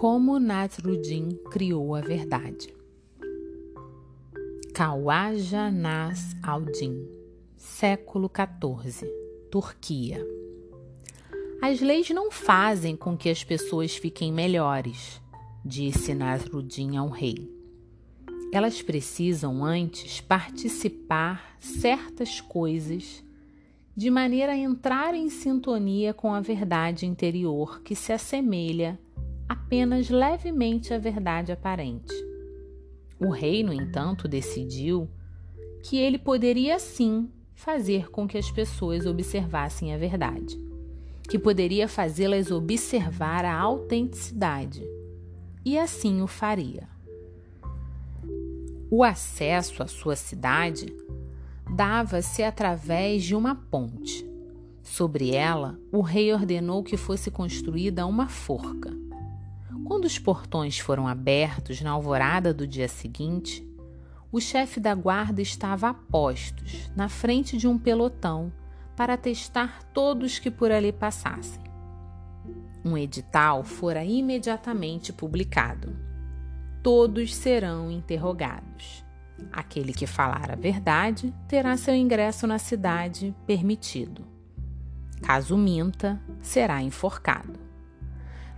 Como Nasruddin criou a verdade. Kawaja Nas Aldin, século XIV, Turquia. As leis não fazem com que as pessoas fiquem melhores, disse Nasruddin ao rei. Elas precisam antes participar certas coisas de maneira a entrar em sintonia com a verdade interior que se assemelha apenas levemente à verdade aparente. O rei, no entanto, decidiu que ele poderia sim fazer com que as pessoas observassem a verdade, que poderia fazê-las observar a autenticidade, e assim o faria. O acesso à sua cidade dava-se através de uma ponte. Sobre ela, o rei ordenou que fosse construída uma forca. Quando os portões foram abertos na alvorada do dia seguinte, o chefe da guarda estava a postos, na frente de um pelotão, para testar todos que por ali passassem. Um edital fora imediatamente publicado. Todos serão interrogados. Aquele que falar a verdade terá seu ingresso na cidade permitido. Caso minta, será enforcado.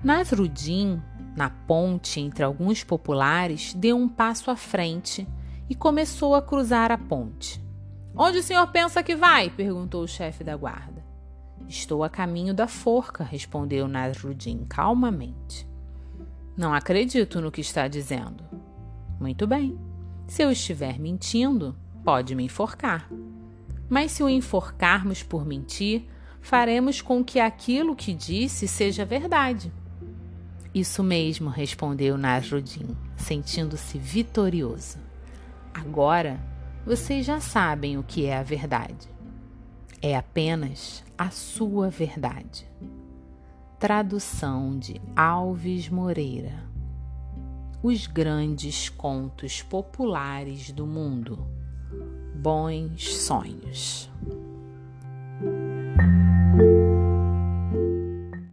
Nasruddin, na ponte entre alguns populares, deu um passo à frente e começou a cruzar a ponte. Onde o senhor pensa que vai? perguntou o chefe da guarda. Estou a caminho da forca, respondeu Nasruddin calmamente. Não acredito no que está dizendo. Muito bem. Se eu estiver mentindo, pode me enforcar. Mas se o enforcarmos por mentir, faremos com que aquilo que disse seja verdade. Isso mesmo, respondeu Nasruddin, sentindo-se vitorioso. Agora vocês já sabem o que é a verdade. É apenas a sua verdade. Tradução de Alves Moreira os grandes contos populares do mundo. Bons sonhos.